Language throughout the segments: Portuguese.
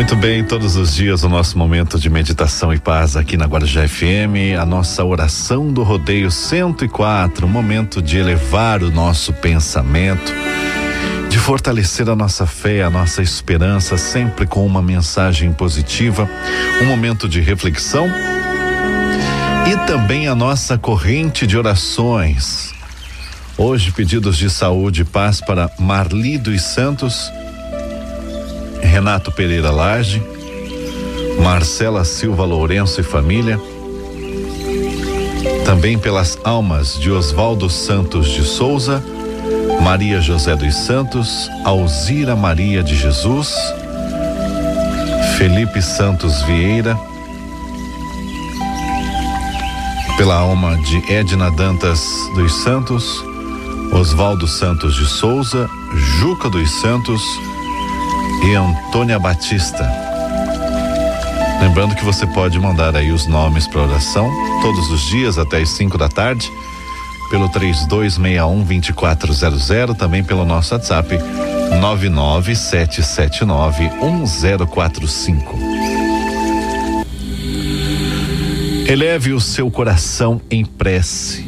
Muito bem, todos os dias o nosso momento de meditação e paz aqui na Guarujá FM, a nossa oração do rodeio 104, um momento de elevar o nosso pensamento, de fortalecer a nossa fé, a nossa esperança, sempre com uma mensagem positiva, um momento de reflexão e também a nossa corrente de orações. Hoje, pedidos de saúde e paz para Marli dos Santos Renato Pereira Lage, Marcela Silva Lourenço e família, também pelas almas de Oswaldo Santos de Souza, Maria José dos Santos, Alzira Maria de Jesus, Felipe Santos Vieira, pela alma de Edna Dantas dos Santos, Oswaldo Santos de Souza, Juca dos Santos, e Antônia Batista. Lembrando que você pode mandar aí os nomes para oração todos os dias até as 5 da tarde pelo 3261 2400, também pelo nosso WhatsApp 99779 1045. Eleve o seu coração em prece,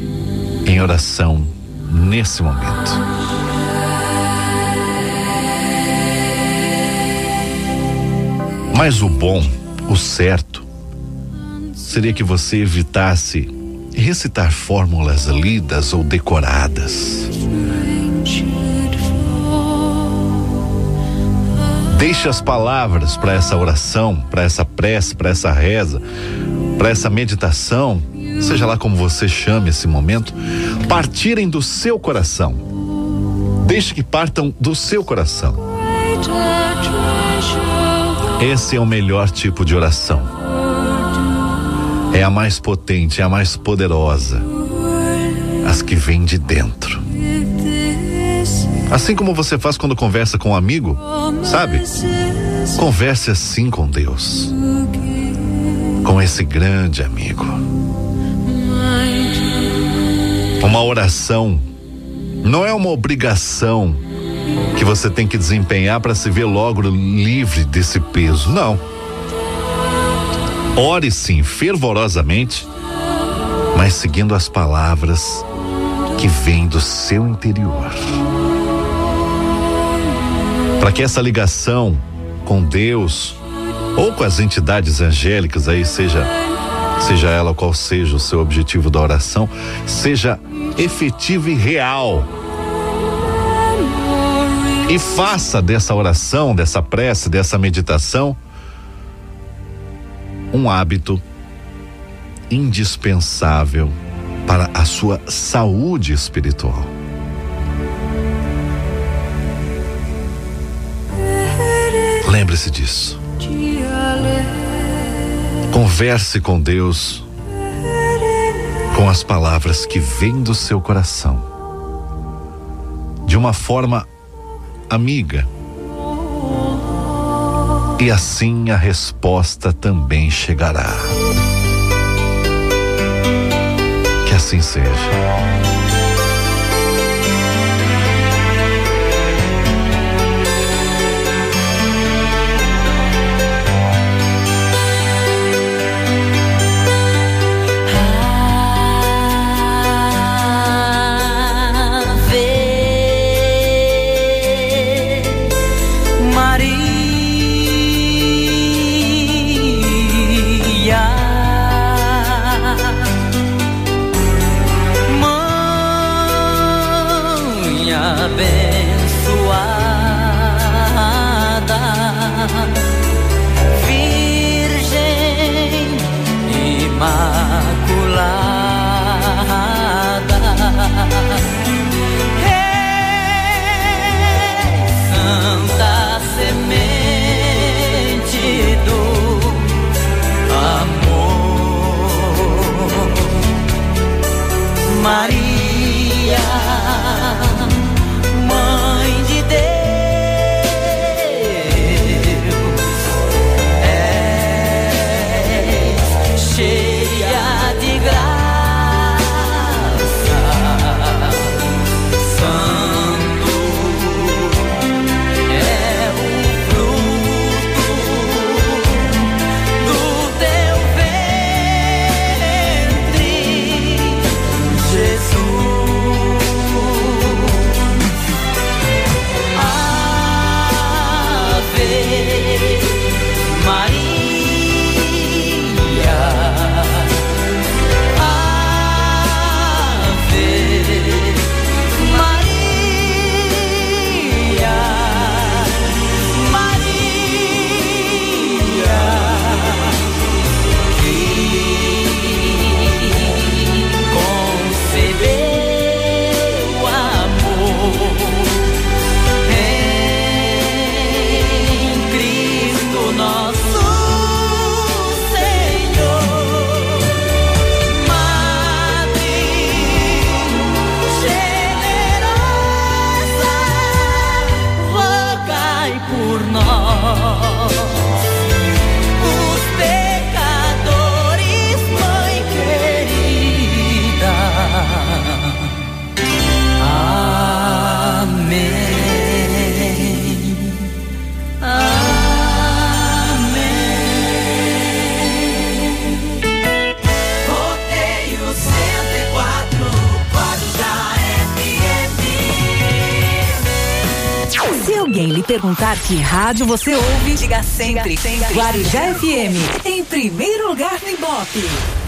em oração nesse momento. Mas o bom, o certo, seria que você evitasse recitar fórmulas lidas ou decoradas. Deixe as palavras para essa oração, para essa prece, para essa reza, para essa meditação, seja lá como você chame esse momento, partirem do seu coração. Deixe que partam do seu coração. Esse é o melhor tipo de oração. É a mais potente, é a mais poderosa. As que vêm de dentro. Assim como você faz quando conversa com um amigo, sabe? Converse assim com Deus. Com esse grande amigo. Uma oração não é uma obrigação que você tem que desempenhar para se ver logo livre desse peso. Não. Ore sim, fervorosamente, mas seguindo as palavras que vêm do seu interior. Para que essa ligação com Deus ou com as entidades angélicas aí seja seja ela qual seja o seu objetivo da oração, seja efetiva e real e faça dessa oração, dessa prece, dessa meditação um hábito indispensável para a sua saúde espiritual. Lembre-se disso. Converse com Deus com as palavras que vêm do seu coração, de uma forma amiga. E assim a resposta também chegará. Alguém lhe perguntar que rádio você ouve, diga sempre, Guarujá FM, em primeiro lugar no Ibope.